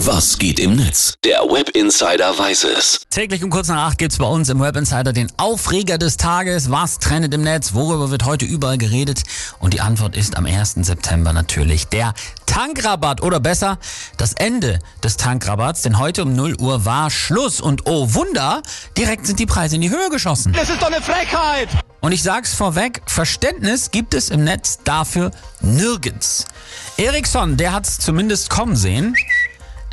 Was geht im Netz? Der Web Insider weiß es. Täglich um kurz nach acht gibt's bei uns im Web Insider den Aufreger des Tages. Was trendet im Netz? Worüber wird heute überall geredet? Und die Antwort ist am 1. September natürlich der Tankrabatt oder besser das Ende des Tankrabatts, denn heute um 0 Uhr war Schluss und oh Wunder, direkt sind die Preise in die Höhe geschossen. Das ist doch eine Frechheit! Und ich sag's vorweg, Verständnis gibt es im Netz dafür nirgends. Ericsson, der hat's zumindest kommen sehen.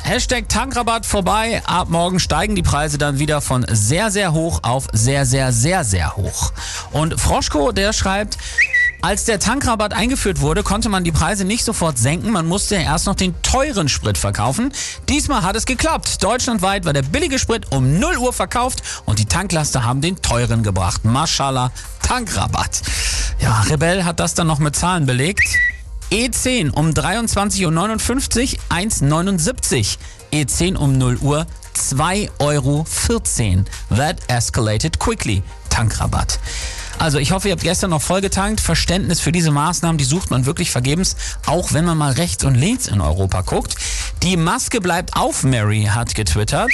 Hashtag Tankrabatt vorbei. Ab morgen steigen die Preise dann wieder von sehr, sehr hoch auf sehr, sehr, sehr, sehr hoch. Und Froschko, der schreibt, als der Tankrabatt eingeführt wurde, konnte man die Preise nicht sofort senken. Man musste erst noch den teuren Sprit verkaufen. Diesmal hat es geklappt. Deutschlandweit war der billige Sprit um 0 Uhr verkauft und die Tanklaster haben den teuren gebracht. Mashallah, Tankrabatt. Ja, Rebell hat das dann noch mit Zahlen belegt. E10 um 23.59 Uhr 1,79. E10 um 0 Uhr 2,14 Euro. That escalated quickly. Tankrabatt. Also ich hoffe, ihr habt gestern noch voll getankt. Verständnis für diese Maßnahmen, die sucht man wirklich vergebens, auch wenn man mal rechts und links in Europa guckt. Die Maske bleibt auf, Mary hat getwittert.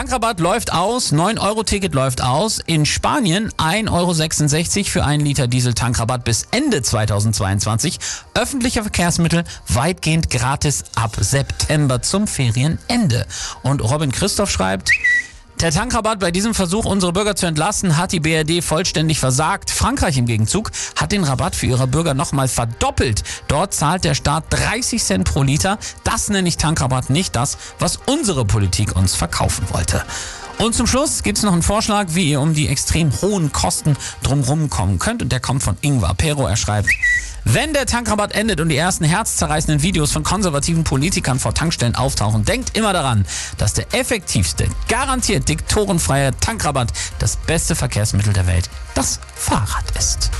Tankrabatt läuft aus, 9-Euro-Ticket läuft aus. In Spanien 1,66 Euro für einen Liter Diesel-Tankrabatt bis Ende 2022. Öffentliche Verkehrsmittel weitgehend gratis ab September zum Ferienende. Und Robin Christoph schreibt, der Tankrabatt bei diesem Versuch, unsere Bürger zu entlasten, hat die BRD vollständig versagt. Frankreich im Gegenzug hat den Rabatt für ihre Bürger nochmal verdoppelt. Dort zahlt der Staat 30 Cent pro Liter. Das nenne ich Tankrabatt, nicht das, was unsere Politik uns verkaufen wollte. Und zum Schluss gibt es noch einen Vorschlag, wie ihr um die extrem hohen Kosten drumherum kommen könnt. Und der kommt von Ingvar Pero. Er schreibt, wenn der Tankrabatt endet und die ersten herzzerreißenden Videos von konservativen Politikern vor Tankstellen auftauchen, denkt immer daran, dass der effektivste, garantiert diktorenfreie Tankrabatt das beste Verkehrsmittel der Welt das Fahrrad ist.